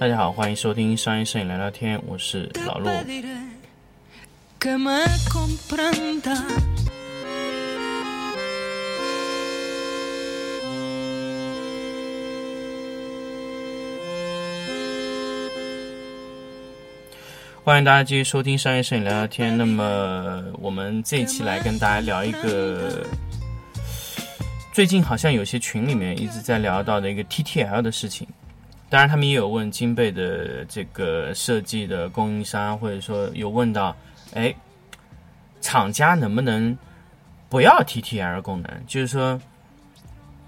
大家好，欢迎收听商业摄影聊聊天，我是老陆。欢迎大家继续收听商业摄影聊聊天。那么，我们这一期来跟大家聊一个最近好像有些群里面一直在聊到的一个 TTL 的事情。当然，他们也有问金贝的这个设计的供应商，或者说有问到，哎，厂家能不能不要 TTL 功能？就是说，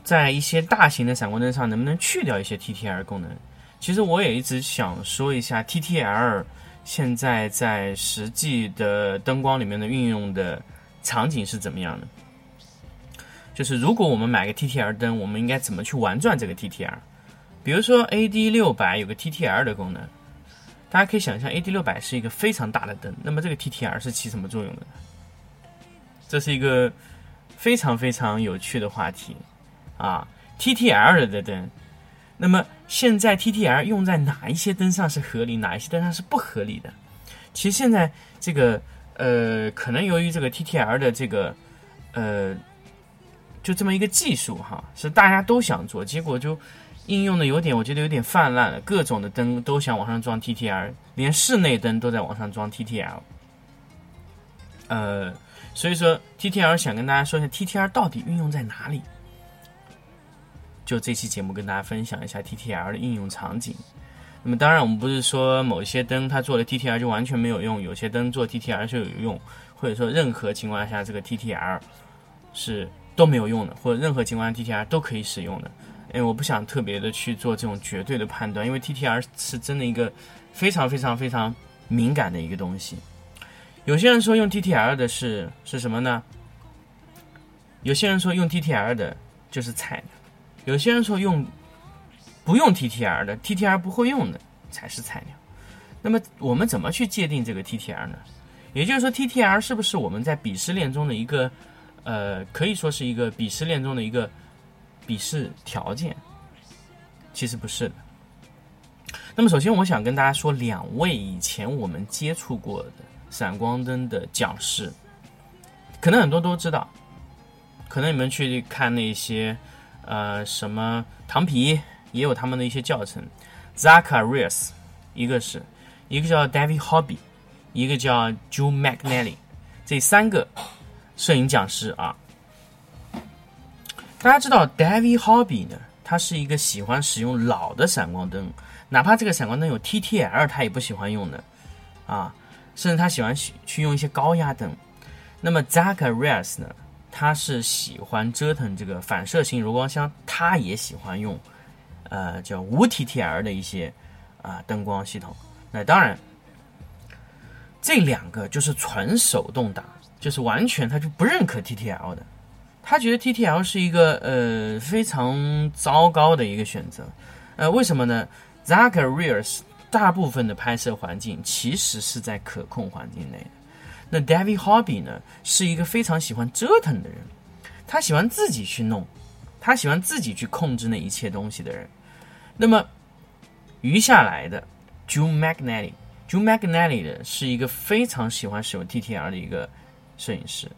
在一些大型的闪光灯上，能不能去掉一些 TTL 功能？其实我也一直想说一下 TTL。现在在实际的灯光里面的运用的场景是怎么样的？就是如果我们买个 TTL 灯，我们应该怎么去玩转这个 TTL？比如说 AD 六百有个 TTL 的功能，大家可以想象 AD 六百是一个非常大的灯，那么这个 TTL 是起什么作用的？这是一个非常非常有趣的话题啊！TTL 的灯。那么现在 TTL 用在哪一些灯上是合理，哪一些灯上是不合理的？其实现在这个呃，可能由于这个 TTL 的这个呃，就这么一个技术哈，是大家都想做，结果就应用的有点，我觉得有点泛滥了。各种的灯都想往上装 TTL，连室内灯都在往上装 TTL。呃，所以说 TTL 想跟大家说一下，TTL 到底运用在哪里？就这期节目跟大家分享一下 TTL 的应用场景。那么当然，我们不是说某些灯它做了 TTL 就完全没有用，有些灯做 TTL 就有用，或者说任何情况下这个 TTL 是都没有用的，或者任何情况下 TTL 都可以使用的。哎，我不想特别的去做这种绝对的判断，因为 T T R 是真的一个非常非常非常敏感的一个东西。有些人说用 T T R 的是是什么呢？有些人说用 T T R 的就是菜的。有些人说用不用 T T R 的，T T R 不会用的才是菜鸟。那么我们怎么去界定这个 T T R 呢？也就是说，T T R 是不是我们在鄙视链中的一个呃，可以说是一个鄙视链中的一个鄙视条件？其实不是的。那么首先，我想跟大家说两位以前我们接触过的闪光灯的讲师，可能很多都知道，可能你们去看那些。呃，什么糖皮也有他们的一些教程 Zacarias，一个是，一个叫 David Hobby，一个叫 Joe McNally，这三个 摄影讲师啊。大家知道 David Hobby 呢，他是一个喜欢使用老的闪光灯，哪怕这个闪光灯有 TTL，他也不喜欢用的啊，甚至他喜欢去用一些高压灯。那么 Zacharias 呢？他是喜欢折腾这个反射型柔光箱，他也喜欢用，呃，叫无 TTL 的一些啊灯光系统。那当然，这两个就是纯手动挡，就是完全他就不认可 TTL 的，他觉得 TTL 是一个呃非常糟糕的一个选择。呃，为什么呢？Zacharias 大部分的拍摄环境其实是在可控环境内的。那 David Hobby 呢，是一个非常喜欢折腾的人，他喜欢自己去弄，他喜欢自己去控制那一切东西的人。那么余下来的 Joe McNally，Joe McNally 的是一个非常喜欢使用 TTL 的一个摄影师。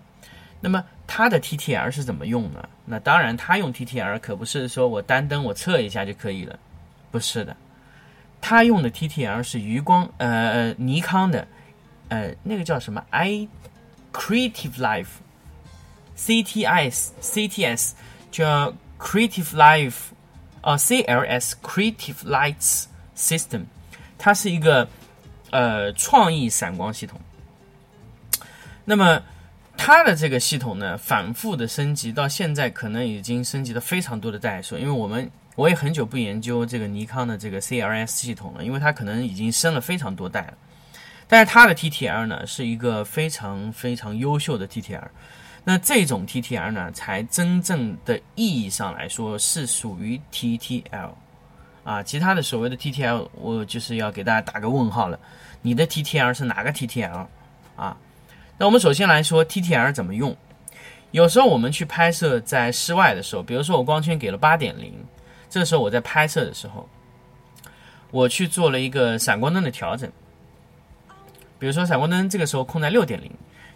那么它的 TTL 是怎么用呢？那当然，他用 TTL 可不是说我单灯我测一下就可以了，不是的，他用的 TTL 是余光呃尼康的。呃，那个叫什么？I Creative Life C T I S CTS 叫 Creative Life，啊 CLS Creative Lights System，它是一个呃创意闪光系统。那么它的这个系统呢，反复的升级，到现在可能已经升级了非常多的代数。因为我们我也很久不研究这个尼康的这个 CLS 系统了，因为它可能已经升了非常多代了。但是它的 TTL 呢，是一个非常非常优秀的 TTL，那这种 TTL 呢，才真正的意义上来说是属于 TTL，啊，其他的所谓的 TTL，我就是要给大家打个问号了。你的 TTL 是哪个 TTL？啊，那我们首先来说 TTL 怎么用。有时候我们去拍摄在室外的时候，比如说我光圈给了八点零，这个时候我在拍摄的时候。我去做了一个闪光灯的调整，比如说闪光灯这个时候控在六点零，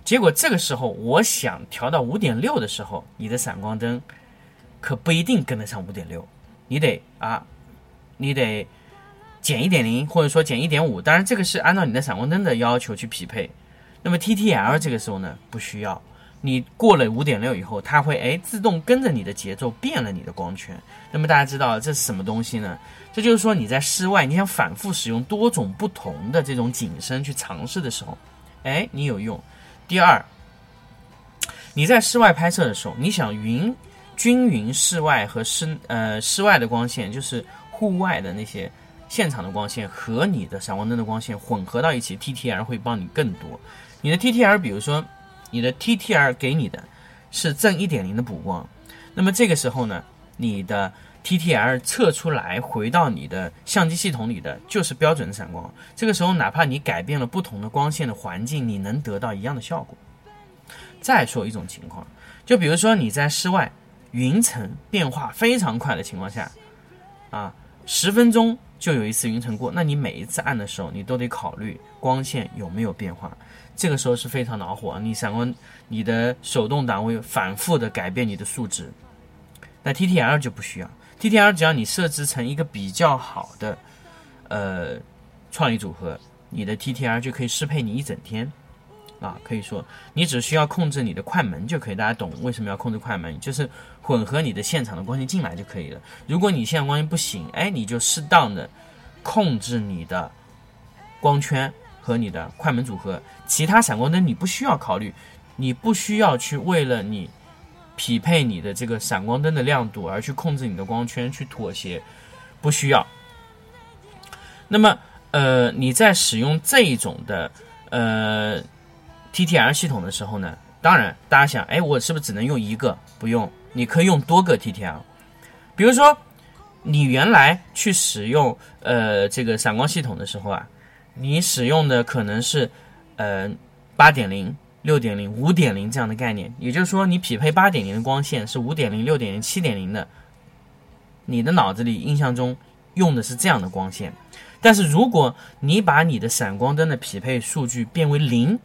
结果这个时候我想调到五点六的时候，你的闪光灯可不一定跟得上五点六，你得啊，你得减一点零，或者说减一点五，当然这个是按照你的闪光灯的要求去匹配。那么 TTL 这个时候呢，不需要。你过了五点六以后，它会哎自动跟着你的节奏变了你的光圈。那么大家知道这是什么东西呢？这就是说你在室外，你想反复使用多种不同的这种景深去尝试的时候，哎，你有用。第二，你在室外拍摄的时候，你想匀均匀室外和室呃室外的光线，就是户外的那些现场的光线和你的闪光灯的光线混合到一起，TTL 会帮你更多。你的 TTL，比如说。你的 TTL 给你的是正一点零的补光，那么这个时候呢，你的 TTL 测出来回到你的相机系统里的就是标准的闪光。这个时候，哪怕你改变了不同的光线的环境，你能得到一样的效果。再说一种情况，就比如说你在室外云层变化非常快的情况下，啊，十分钟就有一次云层过，那你每一次按的时候，你都得考虑光线有没有变化。这个时候是非常恼火，你闪光，你的手动档位反复的改变你的数值。那 TTL 就不需要，TTL 只要你设置成一个比较好的，呃，创意组合，你的 TTL 就可以适配你一整天。啊，可以说你只需要控制你的快门就可以，大家懂为什么要控制快门？就是混合你的现场的光线进来就可以了。如果你现场光线不行，哎，你就适当的控制你的光圈。和你的快门组合，其他闪光灯你不需要考虑，你不需要去为了你匹配你的这个闪光灯的亮度而去控制你的光圈去妥协，不需要。那么，呃，你在使用这一种的呃 TTL 系统的时候呢，当然大家想，哎，我是不是只能用一个？不用，你可以用多个 TTL。比如说，你原来去使用呃这个闪光系统的时候啊。你使用的可能是，呃，八点零、六点零、五点零这样的概念，也就是说，你匹配八点零的光线是五点零、六点零、七点零的，你的脑子里印象中用的是这样的光线。但是如果你把你的闪光灯的匹配数据变为零，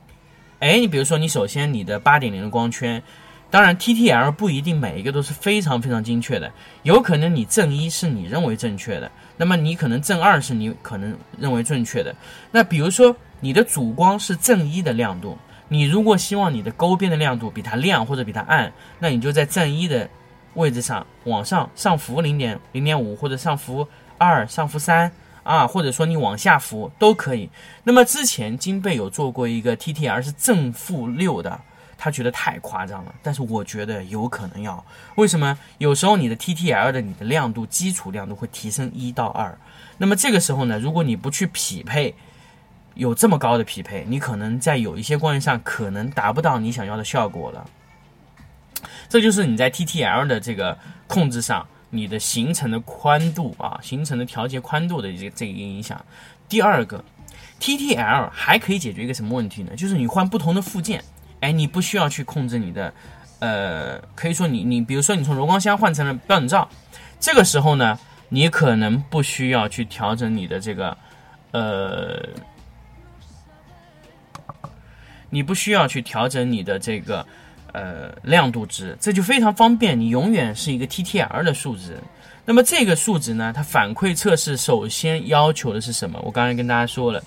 哎，你比如说，你首先你的八点零的光圈。当然，TTL 不一定每一个都是非常非常精确的，有可能你正一是你认为正确的，那么你可能正二是你可能认为正确的。那比如说你的主光是正一的亮度，你如果希望你的勾边的亮度比它亮或者比它暗，那你就在正一的位置上往上上浮零点零点五或者上浮二、上浮三啊，或者说你往下浮都可以。那么之前金贝有做过一个 TTL 是正负六的。他觉得太夸张了，但是我觉得有可能要。为什么？有时候你的 TTL 的你的亮度基础亮度会提升一到二，那么这个时候呢，如果你不去匹配，有这么高的匹配，你可能在有一些光源上可能达不到你想要的效果了。这就是你在 TTL 的这个控制上，你的行程的宽度啊，行程的调节宽度的这这个影响。第二个，TTL 还可以解决一个什么问题呢？就是你换不同的附件。哎，你不需要去控制你的，呃，可以说你你，比如说你从柔光箱换成了标准罩，这个时候呢，你可能不需要去调整你的这个，呃，你不需要去调整你的这个，呃，亮度值，这就非常方便，你永远是一个 TTL 的数值。那么这个数值呢，它反馈测试首先要求的是什么？我刚才跟大家说了，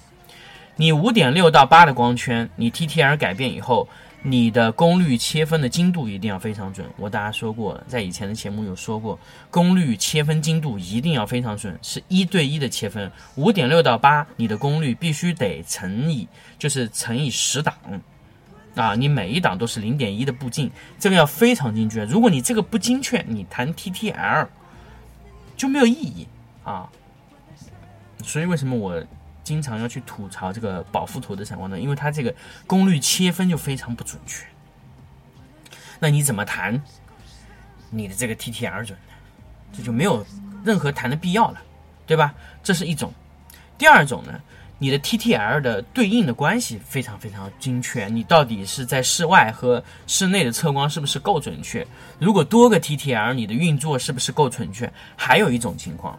你五点六到八的光圈，你 TTL 改变以后。你的功率切分的精度一定要非常准，我大家说过了，在以前的节目有说过，功率切分精度一定要非常准，是一对一的切分，五点六到八，你的功率必须得乘以，就是乘以十档，啊，你每一档都是零点一的步进，这个要非常精确，如果你这个不精确，你谈 TTL 就没有意义啊，所以为什么我？经常要去吐槽这个保富图的闪光灯，因为它这个功率切分就非常不准确。那你怎么谈你的这个 TTL 准呢？这就没有任何谈的必要了，对吧？这是一种。第二种呢，你的 TTL 的对应的关系非常非常精确，你到底是在室外和室内的测光是不是够准确？如果多个 TTL，你的运作是不是够准确？还有一种情况，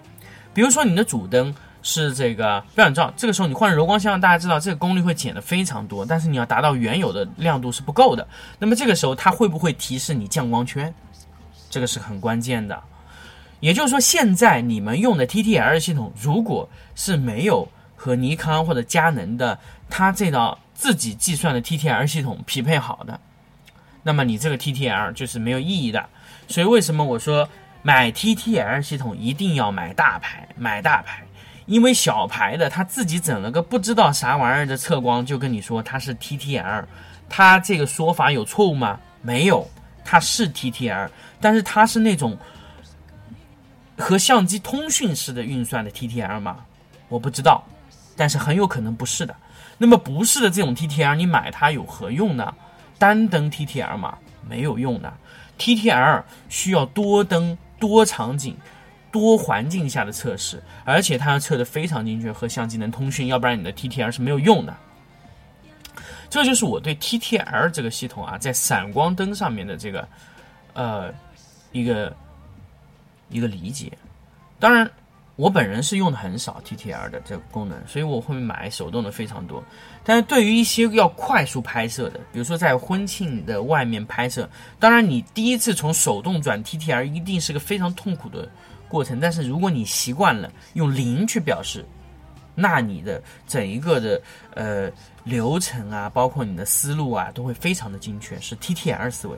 比如说你的主灯。是这个标准照，这个时候你换柔光箱，大家知道这个功率会减的非常多，但是你要达到原有的亮度是不够的。那么这个时候它会不会提示你降光圈？这个是很关键的。也就是说，现在你们用的 TTL 系统，如果是没有和尼康或者佳能的它这套自己计算的 TTL 系统匹配好的，那么你这个 TTL 就是没有意义的。所以为什么我说买 TTL 系统一定要买大牌，买大牌？因为小牌的他自己整了个不知道啥玩意儿的测光，就跟你说它是 TTL，他这个说法有错误吗？没有，它是 TTL，但是它是那种和相机通讯式的运算的 TTL 吗？我不知道，但是很有可能不是的。那么不是的这种 TTL，你买它有何用呢？单灯 TTL 嘛，没有用的。TTL 需要多灯多场景。多环境下的测试，而且它要测的非常精确，和相机能通讯，要不然你的 TTL 是没有用的。这就是我对 TTL 这个系统啊，在闪光灯上面的这个呃一个一个理解。当然，我本人是用的很少 TTL 的这个功能，所以我会买手动的非常多。但是对于一些要快速拍摄的，比如说在婚庆的外面拍摄，当然你第一次从手动转 TTL 一定是个非常痛苦的。过程，但是如果你习惯了用零去表示，那你的整一个的呃流程啊，包括你的思路啊，都会非常的精确，是 TTL 思维。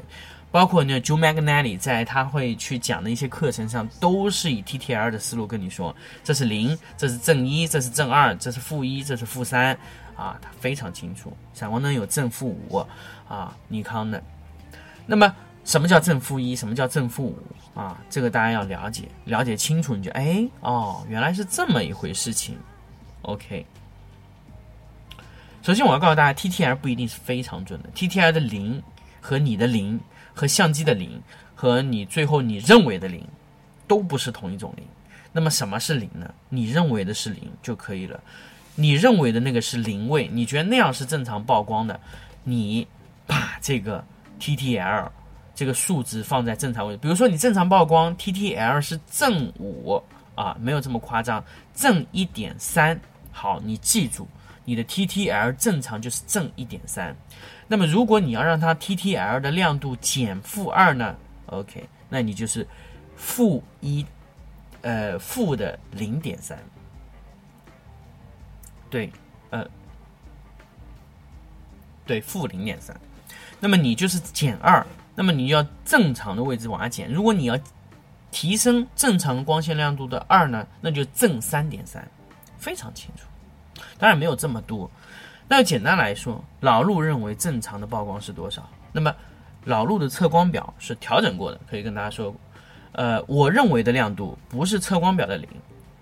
包括那 Joe Magnani 在他会去讲的一些课程上，都是以 TTL 的思路跟你说，这是零，这是正一，这是正二，这是负一，这是负三，啊，他非常清楚。闪光灯有正负五啊，尼康的。那么什么叫正负一？什么叫正负五？啊，这个大家要了解，了解清楚，你就哎哦，原来是这么一回事情。OK，首先我要告诉大家，TTL 不一定是非常准的，TTL 的零和你的零和相机的零和你最后你认为的零都不是同一种零。那么什么是零呢？你认为的是零就可以了，你认为的那个是零位，你觉得那样是正常曝光的，你把这个 TTL。这个数值放在正常位置，比如说你正常曝光 TTL 是正五啊，没有这么夸张，正一点三。好，你记住，你的 TTL 正常就是正一点三。那么如果你要让它 TTL 的亮度减负二呢？OK，那你就是负一，呃，负的零点三。对，呃，对，负零点三。那么你就是减二。那么你要正常的位置往下减，如果你要提升正常光线亮度的二呢，那就正三点三，非常清楚。当然没有这么多。那简单来说，老陆认为正常的曝光是多少？那么老陆的测光表是调整过的，可以跟大家说，呃，我认为的亮度不是测光表的零，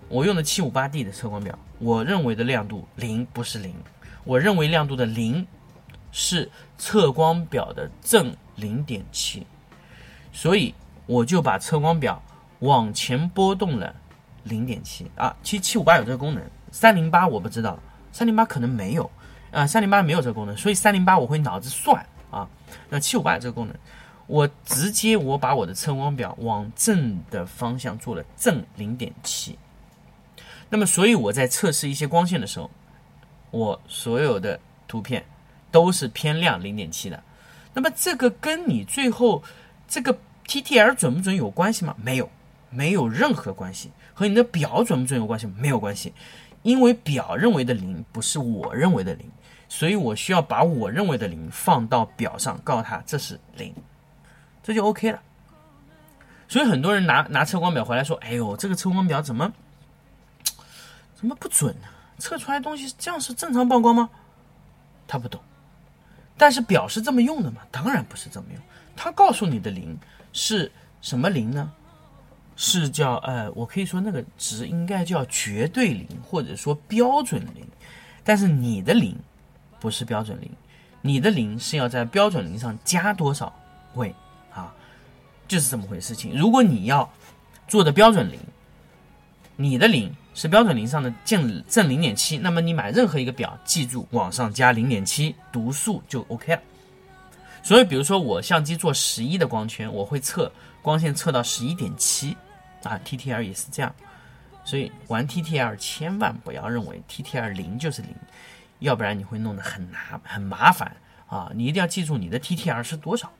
我用的七五八 D 的测光表，我认为的亮度零不是零，我认为亮度的零是测光表的正。零点七，所以我就把测光表往前波动了零点七啊。其实七五八有这个功能，三零八我不知道，三零八可能没有啊，三零八没有这个功能，所以三零八我会脑子算啊。那七五八有这个功能，我直接我把我的测光表往正的方向做了正零点七。那么，所以我在测试一些光线的时候，我所有的图片都是偏亮零点七的。那么这个跟你最后这个 TTL 准不准有关系吗？没有，没有任何关系。和你的表准不准有关系吗？没有关系，因为表认为的零不是我认为的零，所以我需要把我认为的零放到表上，告诉他这是零，这就 OK 了。所以很多人拿拿测光表回来说：“哎呦，这个测光表怎么怎么不准呢？测出来东西这样是正常曝光吗？”他不懂。但是表是这么用的吗？当然不是这么用。他告诉你的零是什么零呢？是叫呃，我可以说那个值应该叫绝对零，或者说标准零。但是你的零不是标准零，你的零是要在标准零上加多少位啊？就是这么回事情。如果你要做的标准零，你的零。是标准零上的正正零点七，那么你买任何一个表，记住往上加零点七，读数就 OK 了。所以，比如说我相机做十一的光圈，我会测光线测到十一点七啊，TTL 也是这样。所以玩 TTL 千万不要认为 TTL 零就是零，要不然你会弄得很麻很麻烦啊！你一定要记住你的 TTL 是多少。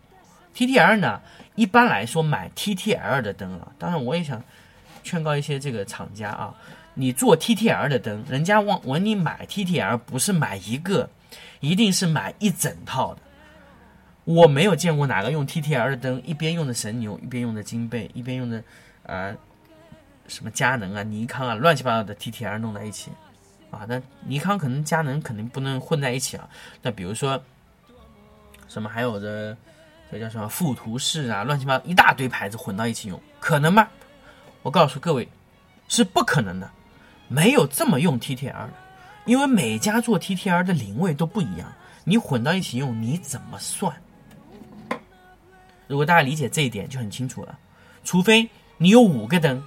TTL 呢，一般来说买 TTL 的灯啊，当然我也想劝告一些这个厂家啊，你做 TTL 的灯，人家问问你买 TTL 不是买一个，一定是买一整套的。我没有见过哪个用 TTL 的灯，一边用的神牛，一边用的金贝，一边用的呃。什么佳能啊、尼康啊，乱七八糟的 TTR 弄在一起，啊，那尼康可能佳能肯定不能混在一起啊。那比如说，什么还有的，这叫什么富图仕啊，乱七八糟一大堆牌子混到一起用，可能吗？我告诉各位，是不可能的，没有这么用 TTR 的，因为每家做 TTR 的零位都不一样，你混到一起用，你怎么算？如果大家理解这一点就很清楚了，除非你有五个灯。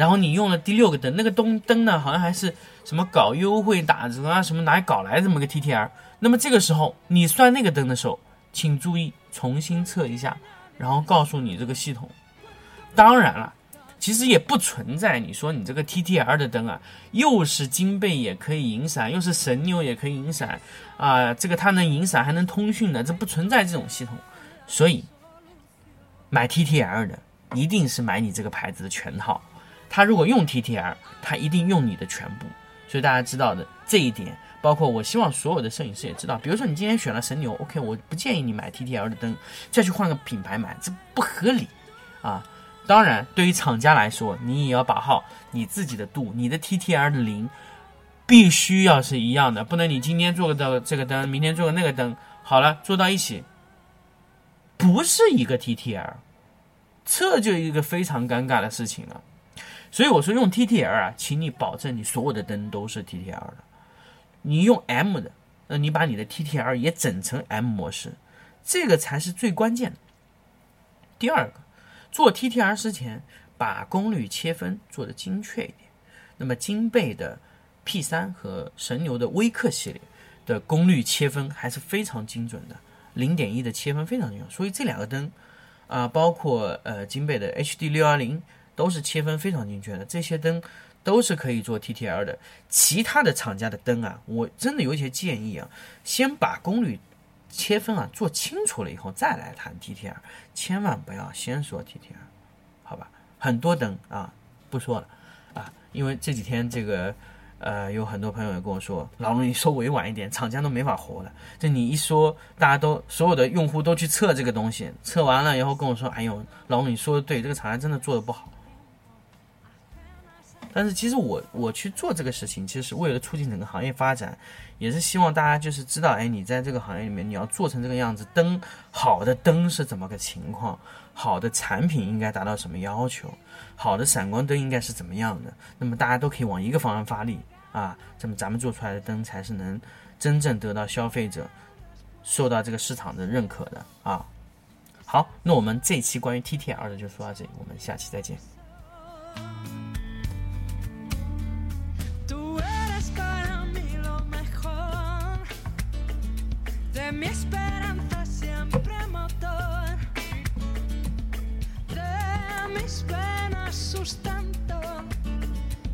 然后你用了第六个灯，那个灯灯呢，好像还是什么搞优惠打折啊，什么哪搞来这么个 TTR？那么这个时候你算那个灯的时候，请注意重新测一下，然后告诉你这个系统。当然了，其实也不存在你说你这个 TTR 的灯啊，又是金贝也可以引闪，又是神牛也可以引闪啊，这个它能引闪还能通讯的，这不存在这种系统。所以买 TTR 的一定是买你这个牌子的全套。他如果用 TTR，他一定用你的全部，所以大家知道的这一点，包括我希望所有的摄影师也知道。比如说你今天选了神牛，OK，我不建议你买 TTL 的灯，再去换个品牌买，这不合理啊。当然，对于厂家来说，你也要把好你自己的度，你的 TTL 的零必须要是一样的，不能你今天做个的这个灯，明天做个那个灯，好了做到一起，不是一个 TTL，这就一个非常尴尬的事情了。所以我说用 TTL 啊，请你保证你所有的灯都是 TTL 的。你用 M 的，那你把你的 TTL 也整成 M 模式，这个才是最关键的。第二个，做 TTL 之前，把功率切分做的精确一点。那么金贝的 P3 和神牛的微克系列的功率切分还是非常精准的，零点一的切分非常精准。所以这两个灯啊，包括呃金贝的 HD 六幺零。都是切分非常精确的，这些灯都是可以做 TTL 的。其他的厂家的灯啊，我真的有一些建议啊，先把功率切分啊做清楚了以后再来谈 TTL，千万不要先说 TTL，好吧？很多灯啊不说了啊，因为这几天这个呃有很多朋友也跟我说，老龙你说委婉一点，厂家都没法活了。这你一说，大家都所有的用户都去测这个东西，测完了以后跟我说，哎呦，老龙你说的对，这个厂家真的做的不好。但是其实我我去做这个事情，其实是为了促进整个行业发展，也是希望大家就是知道，哎，你在这个行业里面你要做成这个样子，灯好的灯是怎么个情况，好的产品应该达到什么要求，好的闪光灯应该是怎么样的，那么大家都可以往一个方向发力啊，这么咱们做出来的灯才是能真正得到消费者受到这个市场的认可的啊。好，那我们这期关于 TTL 的就说到这里，我们下期再见。mi esperanza siempre motor de mis penas sustento.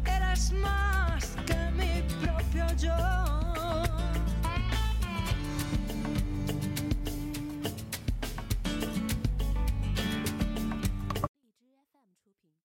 Eres más que mi propio yo.